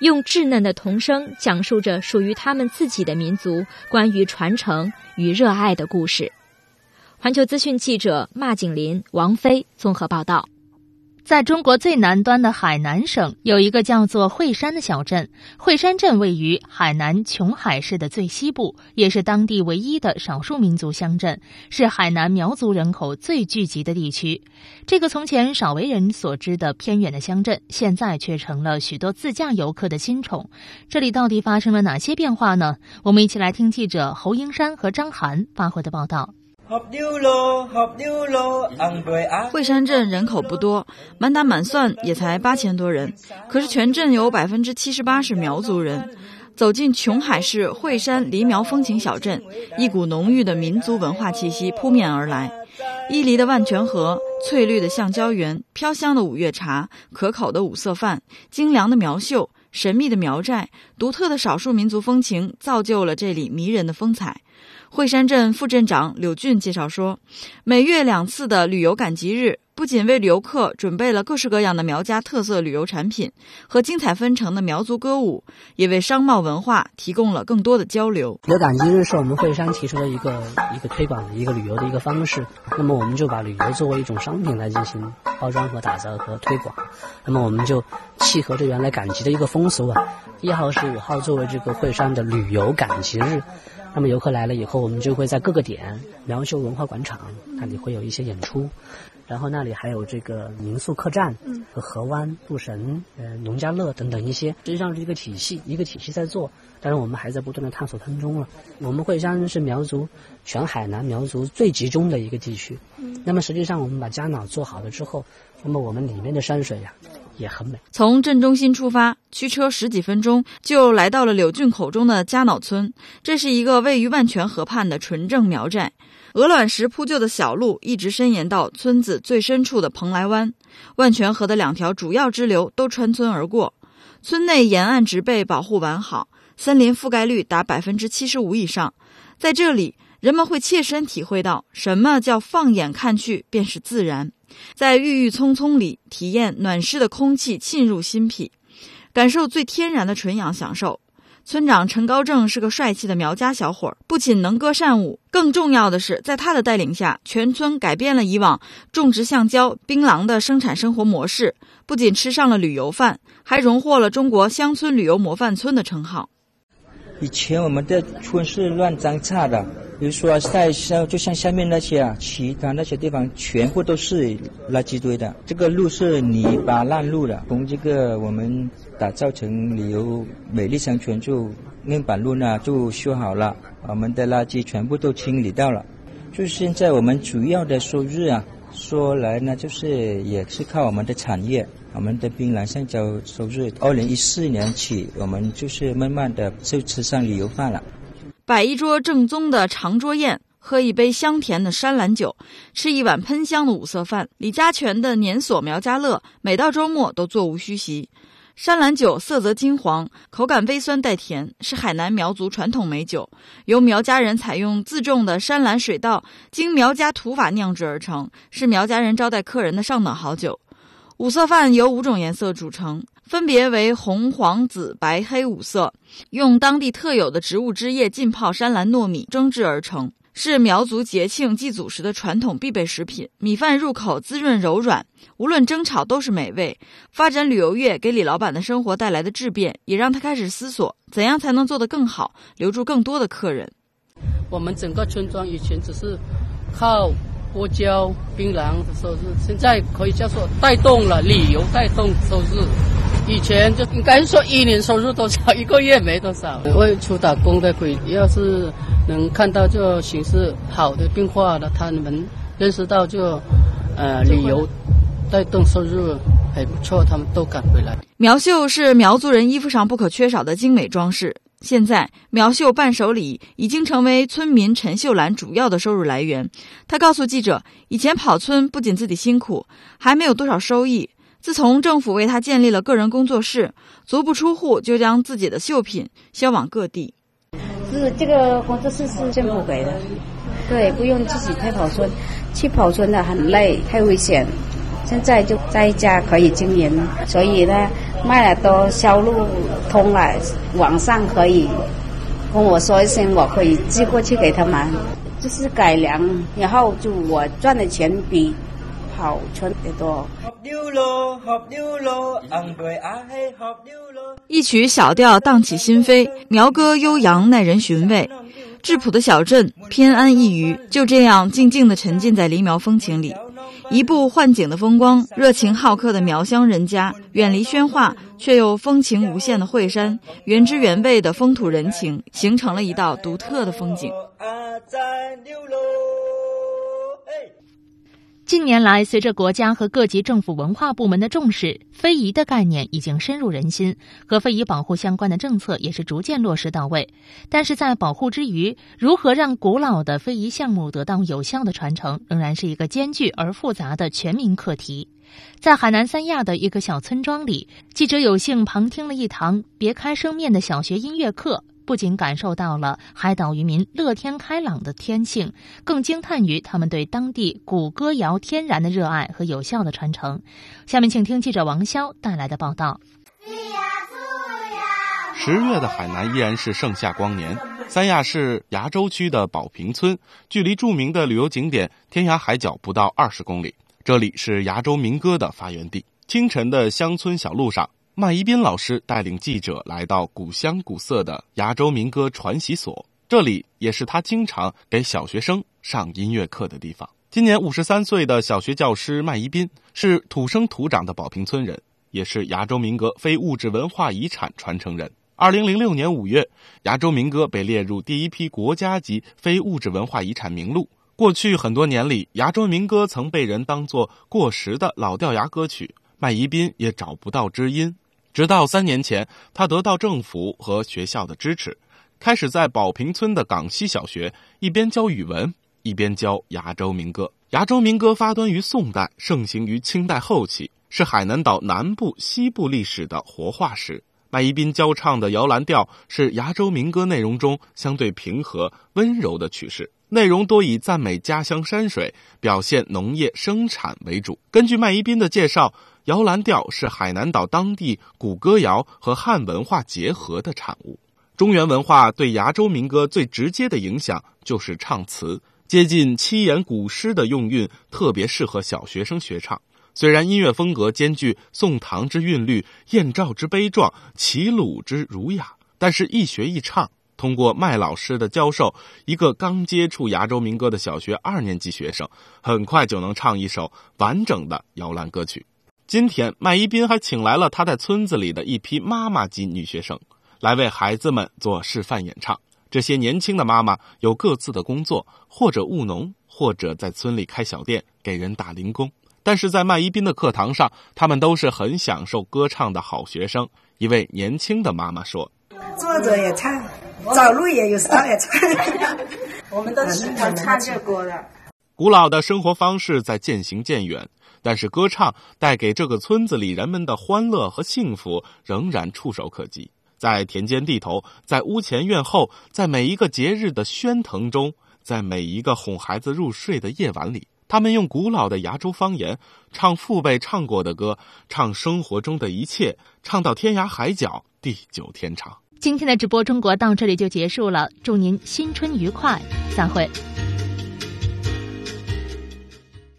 S32: 用稚嫩的童声讲述着属于他们自己的民族关于传承与热爱的故事。环球资讯记者马景林、王飞综合报道。
S2: 在中国最南端的海南省，有一个叫做惠山的小镇。惠山镇位于海南琼海市的最西部，也是当地唯一的少数民族乡镇，是海南苗族人口最聚集的地区。这个从前少为人所知的偏远的乡镇，现在却成了许多自驾游客的新宠。这里到底发生了哪些变化呢？我们一起来听记者侯英山和张涵发回的报道。
S40: 惠山镇人口不多，满打满算也才八千多人。可是全镇有百分之七十八是苗族人。走进琼海市惠山黎苗风情小镇，一股浓郁的民族文化气息扑面而来。伊犁的万泉河，翠绿的橡胶园，飘香的五月茶，可口的五色饭，精良的苗绣，神秘的苗寨，独特的少数民族风情，造就了这里迷人的风采。惠山镇副镇长柳俊介绍说，每月两次的旅游赶集日，不仅为游客准备了各式各样的苗家特色旅游产品和精彩纷呈的苗族歌舞，也为商贸文化提供了更多的交流。
S41: 旅游赶集日是我们惠山提出的一个一个推广的一个旅游的一个方式，那么我们就把旅游作为一种商品来进行包装和打造和推广。那么我们就契合着原来赶集的一个风俗啊，一号十五号作为这个惠山的旅游赶集日。那么游客来了以后，我们就会在各个点苗绣文化广场那里会有一些演出，然后那里还有这个民宿客栈，嗯，和河湾、渡神、呃农家乐等等一些，实际上是一个体系，一个体系在做。但是我们还在不断的探索当中了。我们会山是苗族全海南苗族最集中的一个地区，嗯，那么实际上我们把加脑做好了之后，那么我们里面的山水呀也很美。
S40: 从镇中心出发，驱车十几分钟就来到了柳郡口中的加脑村。这是一个位于万泉河畔的纯正苗寨。鹅卵石铺就的小路一直伸延到村子最深处的蓬莱湾，万泉河的两条主要支流都穿村而过。村内沿岸植被保护完好，森林覆盖率达百分之七十五以上。在这里，人们会切身体会到什么叫放眼看去便是自然，在郁郁葱葱里体验暖湿的空气沁入心脾，感受最天然的纯氧享受。村长陈高正是个帅气的苗家小伙，不仅能歌善舞，更重要的是，在他的带领下，全村改变了以往种植橡胶、槟榔的生产生活模式。不仅吃上了旅游饭，还荣获了中国乡村旅游模范村的称号。
S42: 以前我们的村是乱脏差的，比如说在像就像下面那些啊，其他那些地方全部都是垃圾堆的。这个路是泥巴烂路的，从这个我们。打造成旅游美丽乡村，就面板路呢就修好了，我们的垃圾全部都清理掉了。就现在我们主要的收入啊，说来呢就是也是靠我们的产业，我们的槟榔橡胶收入。二零一四年起，我们就是慢慢的就吃上旅游饭了。
S40: 摆一桌正宗的长桌宴，喝一杯香甜的山兰酒，吃一碗喷香的五色饭。李家泉的年锁苗家乐，每到周末都座无虚席。山兰酒色泽金黄，口感微酸带甜，是海南苗族传统美酒，由苗家人采用自种的山兰水稻，经苗家土法酿制而成，是苗家人招待客人的上等好酒。五色饭由五种颜色组成，分别为红、黄、紫、白、黑五色，用当地特有的植物汁液浸泡山兰糯米蒸制而成。是苗族节庆祭祖时的传统必备食品，米饭入口滋润柔软，无论蒸炒都是美味。发展旅游业给李老板的生活带来的质变，也让他开始思索怎样才能做得更好，留住更多的客人。
S43: 我们整个村庄以前只是靠花椒、槟榔的收入，现在可以叫做带动了旅游带动收入。以前就应该说一年收入多少，一个月没多少。外出打工的可以，要是能看到这形势好的变化了，他们认识到就，呃，旅游带动收入还不错，他们都敢回来。
S40: 苗绣是苗族人衣服上不可缺少的精美装饰。现在，苗绣伴手礼已经成为村民陈秀兰主要的收入来源。他告诉记者，以前跑村不仅自己辛苦，还没有多少收益。自从政府为他建立了个人工作室，足不出户就将自己的绣品销往各地。
S38: 是这个工作室是政府给的，对，不用自己去跑村，去跑村的很累，太危险。现在就在家可以经营，所以呢，卖了多销路通了，网上可以跟我说一声，我可以寄过去给他们，就是改良，然后就我赚的钱比。跑存的多。
S40: 一曲小调荡起心扉，苗歌悠扬耐人寻味。质朴的小镇，偏安一隅，就这样静静地沉浸在黎苗风情里。一步幻景的风光，热情好客的苗乡人家，远离喧哗却又风情无限的惠山，原汁原味的风土人情，形成了一道独特的风景。
S2: 近年来，随着国家和各级政府文化部门的重视，非遗的概念已经深入人心，和非遗保护相关的政策也是逐渐落实到位。但是在保护之余，如何让古老的非遗项目得到有效的传承，仍然是一个艰巨而复杂的全民课题。在海南三亚的一个小村庄里，记者有幸旁听了一堂别开生面的小学音乐课。不仅感受到了海岛渔民乐天开朗的天性，更惊叹于他们对当地古歌谣天然的热爱和有效的传承。下面，请听记者王潇带来的报道。
S44: 十月的海南依然是盛夏光年，三亚市崖州区的宝坪村距离著名的旅游景点天涯海角不到二十公里，这里是崖州民歌的发源地。清晨的乡村小路上。麦一斌老师带领记者来到古香古色的崖州民歌传习所，这里也是他经常给小学生上音乐课的地方。
S3: 今年五十三岁的小学教师麦一斌是土生土长的宝平村人，也是牙州民歌非物质文化遗产传承人。二零零六年五月，牙州民歌被列入第一批国家级非物质文化遗产名录。过去很多年里，牙州民歌曾被人当作过时的老掉牙歌曲，麦宜宾也找不到知音。直到三年前，他得到政府和学校的支持，开始在宝平村的港西小学一边教语文，一边教牙州民歌。牙州民歌发端于宋代，盛行于清代后期，是海南岛南部、西部历史的活化石。麦宜宾教唱的摇篮调是牙州民歌内容中相对平和温柔的曲式，内容多以赞美家乡山水、表现农业生产为主。根据麦宜宾的介绍，摇篮调是海南岛当地古歌谣和汉文化结合的产物。中原文化对牙州民歌最直接的影响就是唱词，接近七言古诗的用韵特别适合小学生学唱。虽然音乐风格兼具宋唐之韵律、燕赵之悲壮、齐鲁之儒雅，但是易学易唱。通过麦老师的教授，一个刚接触牙州民歌的小学二年级学生，很快就能唱一首完整的摇篮歌曲。今天，麦一斌还请来了他在村子里的一批妈妈级女学生，来为孩子们做示范演唱。这些年轻的妈妈有各自的工作，或者务农，或者在村里开小店给人打零工。但是在麦一斌的课堂上，他们都是很享受歌唱的好学生。一位年轻的妈妈说：“
S10: 坐着也唱，走路也有时候也唱，[laughs] 我们都喜欢唱这歌的。”
S3: 古老的生活方式在渐行渐远，但是歌唱带给这个村子里人们的欢乐和幸福仍然触手可及。在田间地头，在屋前院后，在每一个节日的喧腾中，在每一个哄孩子入睡的夜晚里。他们用古老的牙州方言唱父辈唱过的歌，唱生活中的一切，唱到天涯海角、地久天长。
S2: 今天的直播中国到这里就结束了，祝您新春愉快，散会。